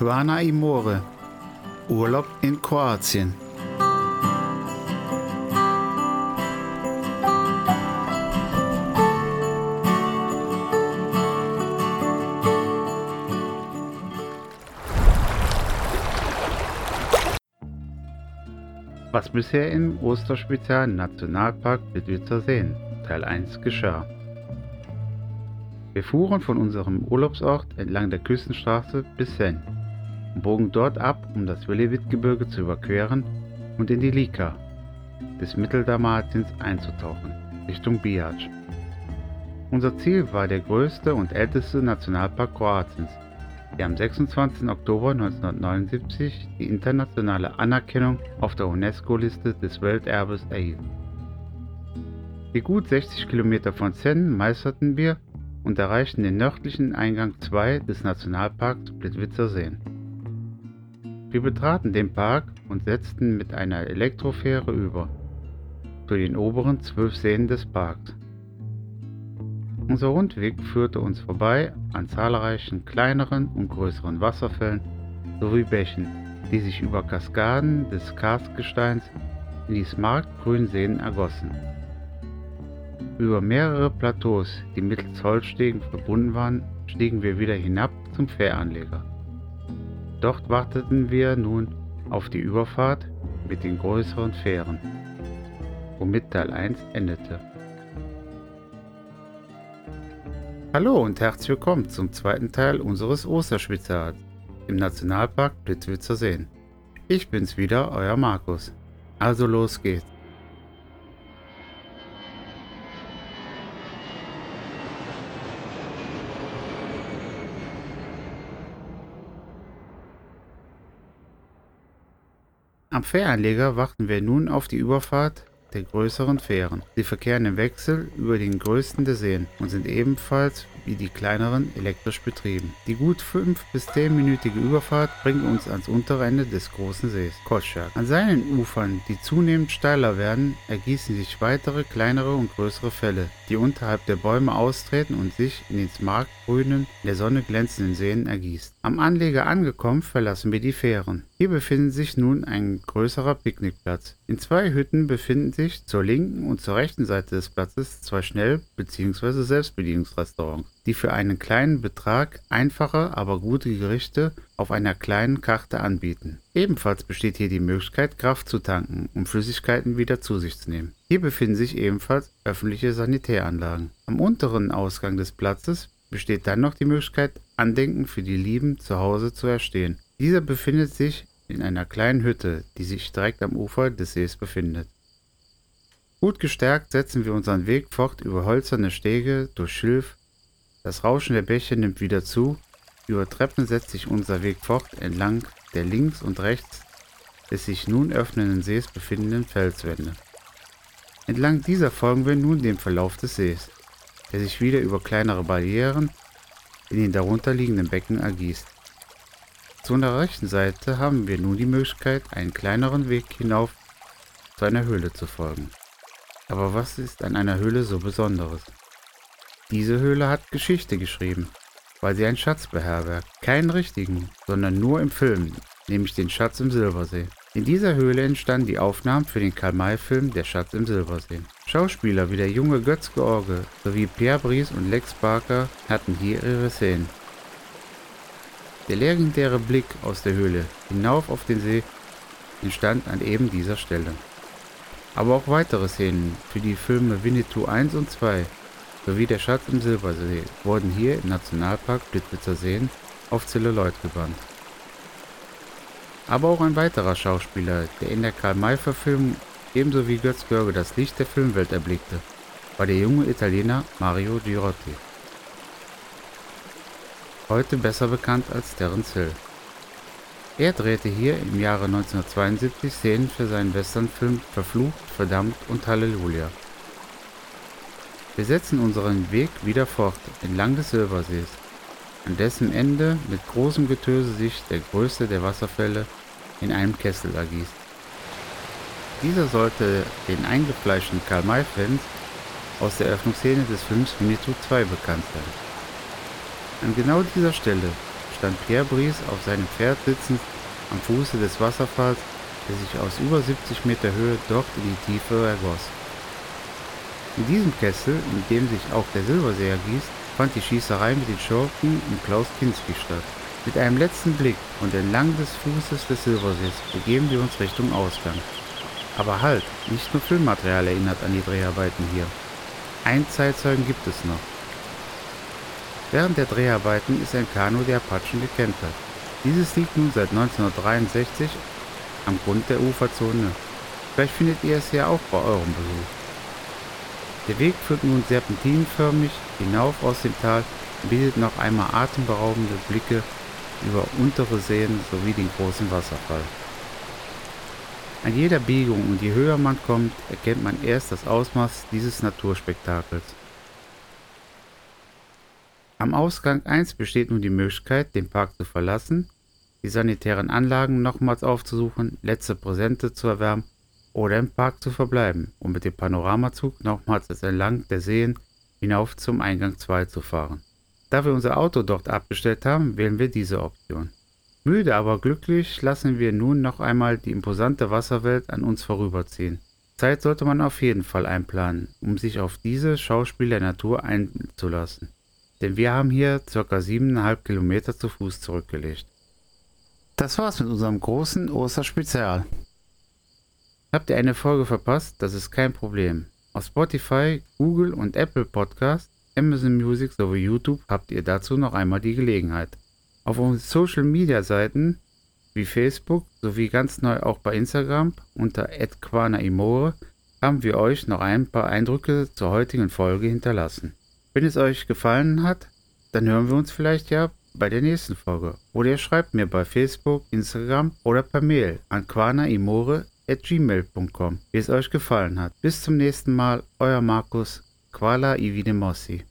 Quana Imore. Urlaub in Kroatien. Was bisher im Osterspezial Nationalpark Plitvicer Seen Teil 1 geschah. Wir fuhren von unserem Urlaubsort entlang der Küstenstraße bis Sen und bogen dort ab, um das Velevit-Gebirge zu überqueren und in die Lika des Mitteldalmatiens einzutauchen, Richtung Bihac. Unser Ziel war der größte und älteste Nationalpark Kroatiens, der am 26. Oktober 1979 die internationale Anerkennung auf der UNESCO-Liste des Welterbes erhielt. Die gut 60 Kilometer von Sen meisterten wir und erreichten den nördlichen Eingang 2 des Nationalparks Plitvicer Seen. Wir betraten den Park und setzten mit einer Elektrofähre über zu den oberen zwölf Seen des Parks. Unser Rundweg führte uns vorbei an zahlreichen kleineren und größeren Wasserfällen sowie Bächen, die sich über Kaskaden des Karstgesteins in die smaragdgrünen Seen ergossen. Über mehrere Plateaus, die mittels Holzstegen verbunden waren, stiegen wir wieder hinab zum Fähranleger. Dort warteten wir nun auf die Überfahrt mit den größeren Fähren, womit Teil 1 endete. Hallo und herzlich willkommen zum zweiten Teil unseres Osterspezials im Nationalpark Plitvicer Seen. Ich bin's wieder, euer Markus. Also los geht's. Am Fähranleger warten wir nun auf die Überfahrt der größeren Fähren. Sie verkehren im Wechsel über den größten der Seen und sind ebenfalls wie die kleineren elektrisch betrieben. Die gut 5- bis 10-minütige Überfahrt bringt uns ans untere Ende des großen Sees, Kotschak. An seinen Ufern, die zunehmend steiler werden, ergießen sich weitere kleinere und größere Fälle, die unterhalb der Bäume austreten und sich in den smaragdgrünen, der Sonne glänzenden Seen ergießt. Am Anleger angekommen, verlassen wir die Fähren. Hier befindet sich nun ein größerer Picknickplatz. In zwei Hütten befinden sich zur linken und zur rechten Seite des Platzes zwei Schnell- bzw. Selbstbedienungsrestaurants die für einen kleinen Betrag einfache, aber gute Gerichte auf einer kleinen Karte anbieten. Ebenfalls besteht hier die Möglichkeit, Kraft zu tanken, um Flüssigkeiten wieder zu sich zu nehmen. Hier befinden sich ebenfalls öffentliche Sanitäranlagen. Am unteren Ausgang des Platzes besteht dann noch die Möglichkeit, Andenken für die Lieben zu Hause zu erstehen. Dieser befindet sich in einer kleinen Hütte, die sich direkt am Ufer des Sees befindet. Gut gestärkt setzen wir unseren Weg fort über holzerne Stege, durch Schilf, das Rauschen der Bäche nimmt wieder zu. Über Treppen setzt sich unser Weg fort entlang der links und rechts des sich nun öffnenden Sees befindenden Felswände. Entlang dieser folgen wir nun dem Verlauf des Sees, der sich wieder über kleinere Barrieren in den darunterliegenden Becken ergießt. Zu unserer rechten Seite haben wir nun die Möglichkeit, einen kleineren Weg hinauf zu einer Höhle zu folgen. Aber was ist an einer Höhle so Besonderes? Diese Höhle hat Geschichte geschrieben, weil sie einen Schatz beherbergt. Keinen richtigen, sondern nur im Film, nämlich den Schatz im Silbersee. In dieser Höhle entstanden die Aufnahmen für den Karl-May-Film Der Schatz im Silbersee. Schauspieler wie der junge Götz George sowie Pierre Brice und Lex Barker hatten hier ihre Szenen. Der legendäre Blick aus der Höhle hinauf auf den See entstand an eben dieser Stelle. Aber auch weitere Szenen für die Filme Winnetou 1 und 2 sowie der Schatz im Silbersee wurden hier im Nationalpark Plitvicer Seen auf Zelluloid gebannt. Aber auch ein weiterer Schauspieler, der in der Karl-May-Verfilmung ebenso wie Götz Görge das Licht der Filmwelt erblickte, war der junge Italiener Mario Girotti. Heute besser bekannt als Terence Hill. Er drehte hier im Jahre 1972 Szenen für seinen Westernfilm Verflucht, Verdammt und Halleluja. Wir setzen unseren Weg wieder fort entlang des Silbersees, an dessen Ende mit großem Getöse sich der größte der Wasserfälle in einem Kessel ergießt. Dieser sollte den eingefleischten Karl-May-Fans aus der Eröffnungsszene des Films Winnetou 2 bekannt sein. An genau dieser Stelle stand Pierre Brice auf seinem Pferd sitzend am Fuße des Wasserfalls, der sich aus über 70 Meter Höhe dort in die Tiefe ergoss. In diesem Kessel, in dem sich auch der Silberseher gießt, fand die Schießerei mit den Schurken und Klaus Kinski statt. Mit einem letzten Blick und entlang des Fußes des Silbersees begeben wir uns Richtung Ausgang. Aber halt, nicht nur Filmmaterial erinnert an die Dreharbeiten hier. Ein Zeitzeugen gibt es noch. Während der Dreharbeiten ist ein Kanu der Apachen gekentert. Dieses liegt nun seit 1963 am Grund der Uferzone. Vielleicht findet ihr es ja auch bei eurem Besuch. Der Weg führt nun serpentinenförmig hinauf aus dem Tal und bietet noch einmal atemberaubende Blicke über untere Seen sowie den großen Wasserfall. An jeder Biegung und je höher man kommt, erkennt man erst das Ausmaß dieses Naturspektakels. Am Ausgang 1 besteht nun die Möglichkeit, den Park zu verlassen, die sanitären Anlagen nochmals aufzusuchen, letzte Präsente zu erwärmen oder im Park zu verbleiben, um mit dem Panoramazug nochmals entlang der Seen hinauf zum Eingang 2 zu fahren. Da wir unser Auto dort abgestellt haben, wählen wir diese Option. Müde aber glücklich lassen wir nun noch einmal die imposante Wasserwelt an uns vorüberziehen. Zeit sollte man auf jeden Fall einplanen, um sich auf diese Schauspiel der Natur einzulassen. Denn wir haben hier ca. 7,5 Kilometer zu Fuß zurückgelegt. Das war's mit unserem großen Osterspezial. Habt ihr eine Folge verpasst? Das ist kein Problem. Auf Spotify, Google und Apple Podcast, Amazon Music sowie YouTube habt ihr dazu noch einmal die Gelegenheit. Auf unseren Social Media Seiten wie Facebook sowie ganz neu auch bei Instagram unter @quanaimore haben wir euch noch ein paar Eindrücke zur heutigen Folge hinterlassen. Wenn es euch gefallen hat, dann hören wir uns vielleicht ja bei der nächsten Folge. Oder ihr schreibt mir bei Facebook, Instagram oder per Mail an quanaimore gmail.com, wie es euch gefallen hat. Bis zum nächsten Mal, euer Markus, Quala Ividemossi.